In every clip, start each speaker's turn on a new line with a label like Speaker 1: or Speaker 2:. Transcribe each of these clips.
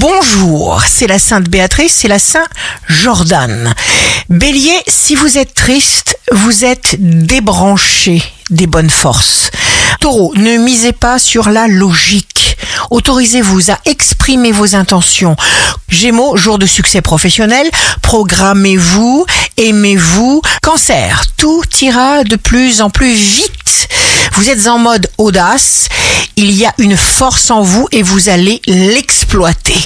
Speaker 1: Bonjour, c'est la Sainte Béatrice, c'est la Saint Jordan. Bélier, si vous êtes triste, vous êtes débranché des bonnes forces. Taureau, ne misez pas sur la logique. Autorisez-vous à exprimer vos intentions. Gémeaux, jour de succès professionnel, programmez-vous, aimez-vous. Cancer, tout ira de plus en plus vite. Vous êtes en mode audace, il y a une force en vous et vous allez l'exploiter.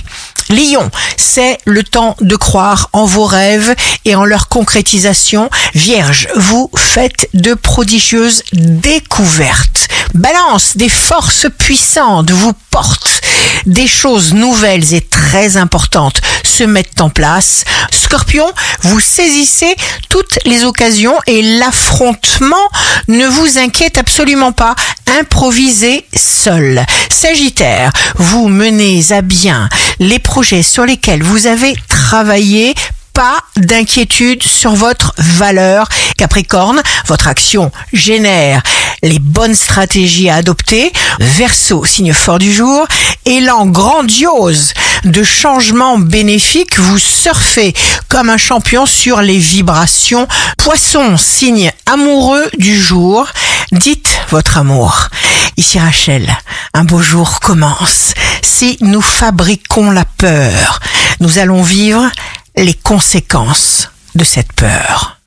Speaker 1: Lion, c'est le temps de croire en vos rêves et en leur concrétisation. Vierge, vous faites de prodigieuses découvertes. Balance, des forces puissantes vous portent. Des choses nouvelles et très importantes se mettent en place. Scorpion, vous saisissez toutes les occasions et l'affrontement ne vous inquiète absolument pas. Improvisez seul. Sagittaire, vous menez à bien les projets sur lesquels vous avez travaillé pas d'inquiétude sur votre valeur. Capricorne, votre action génère les bonnes stratégies à adopter. Verseau, signe fort du jour, élan grandiose de changement bénéfique, vous surfez comme un champion sur les vibrations. Poisson, signe amoureux du jour, dites votre amour. Ici Rachel, un beau jour commence. Si nous fabriquons la peur, nous allons vivre les conséquences de cette peur.